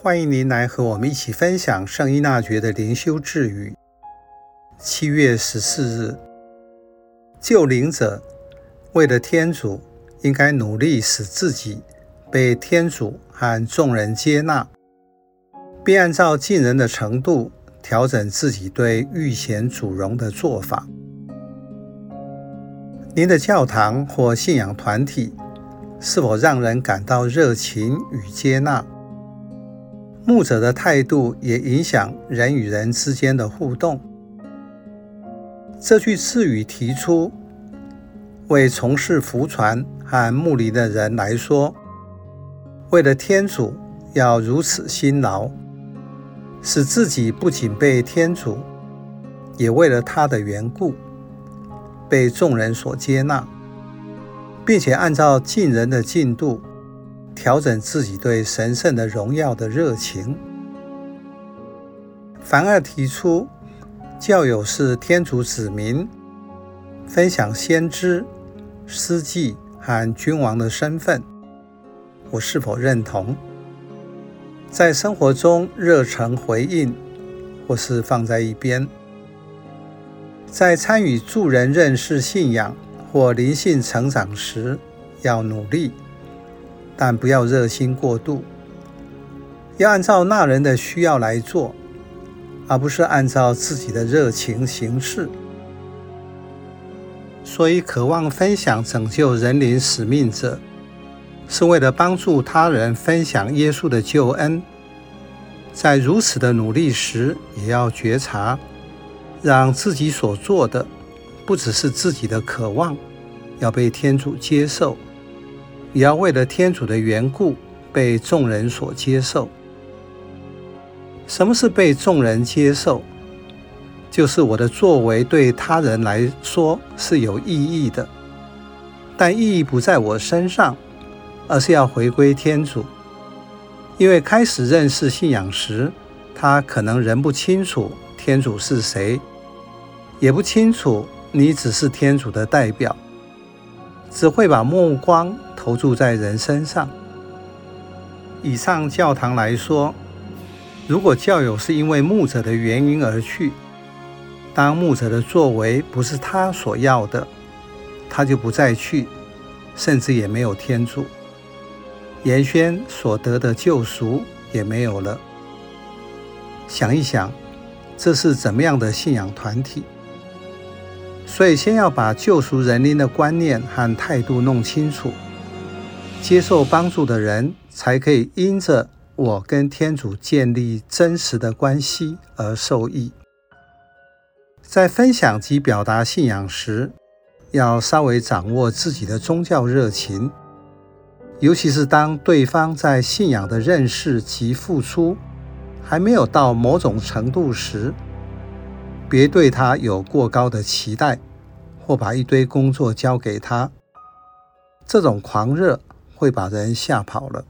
欢迎您来和我们一起分享圣依纳爵的灵修智语。七月十四日，救灵者为了天主，应该努力使自己被天主和众人接纳，并按照近人的程度调整自己对欲显主荣的做法。您的教堂或信仰团体是否让人感到热情与接纳？牧者的态度也影响人与人之间的互动。这句赐语提出，为从事福传和牧灵的人来说，为了天主要如此辛劳，使自己不仅被天主，也为了他的缘故，被众人所接纳，并且按照尽人的进度。调整自己对神圣的荣耀的热情。反而提出，教友是天主子民，分享先知、司祭和君王的身份，我是否认同？在生活中热诚回应，或是放在一边？在参与助人认识信仰或灵性成长时，要努力。但不要热心过度，要按照那人的需要来做，而不是按照自己的热情行事。所以，渴望分享拯救人灵使命者，是为了帮助他人分享耶稣的救恩。在如此的努力时，也要觉察，让自己所做的不只是自己的渴望，要被天主接受。也要为了天主的缘故被众人所接受。什么是被众人接受？就是我的作为对他人来说是有意义的，但意义不在我身上，而是要回归天主。因为开始认识信仰时，他可能仍不清楚天主是谁，也不清楚你只是天主的代表，只会把目光。投注在人身上。以上教堂来说，如果教友是因为牧者的原因而去，当牧者的作为不是他所要的，他就不再去，甚至也没有天主。延宣所得的救赎也没有了。想一想，这是怎么样的信仰团体？所以，先要把救赎人灵的观念和态度弄清楚。接受帮助的人，才可以因着我跟天主建立真实的关系而受益。在分享及表达信仰时，要稍微掌握自己的宗教热情，尤其是当对方在信仰的认识及付出还没有到某种程度时，别对他有过高的期待，或把一堆工作交给他。这种狂热。会把人吓跑了。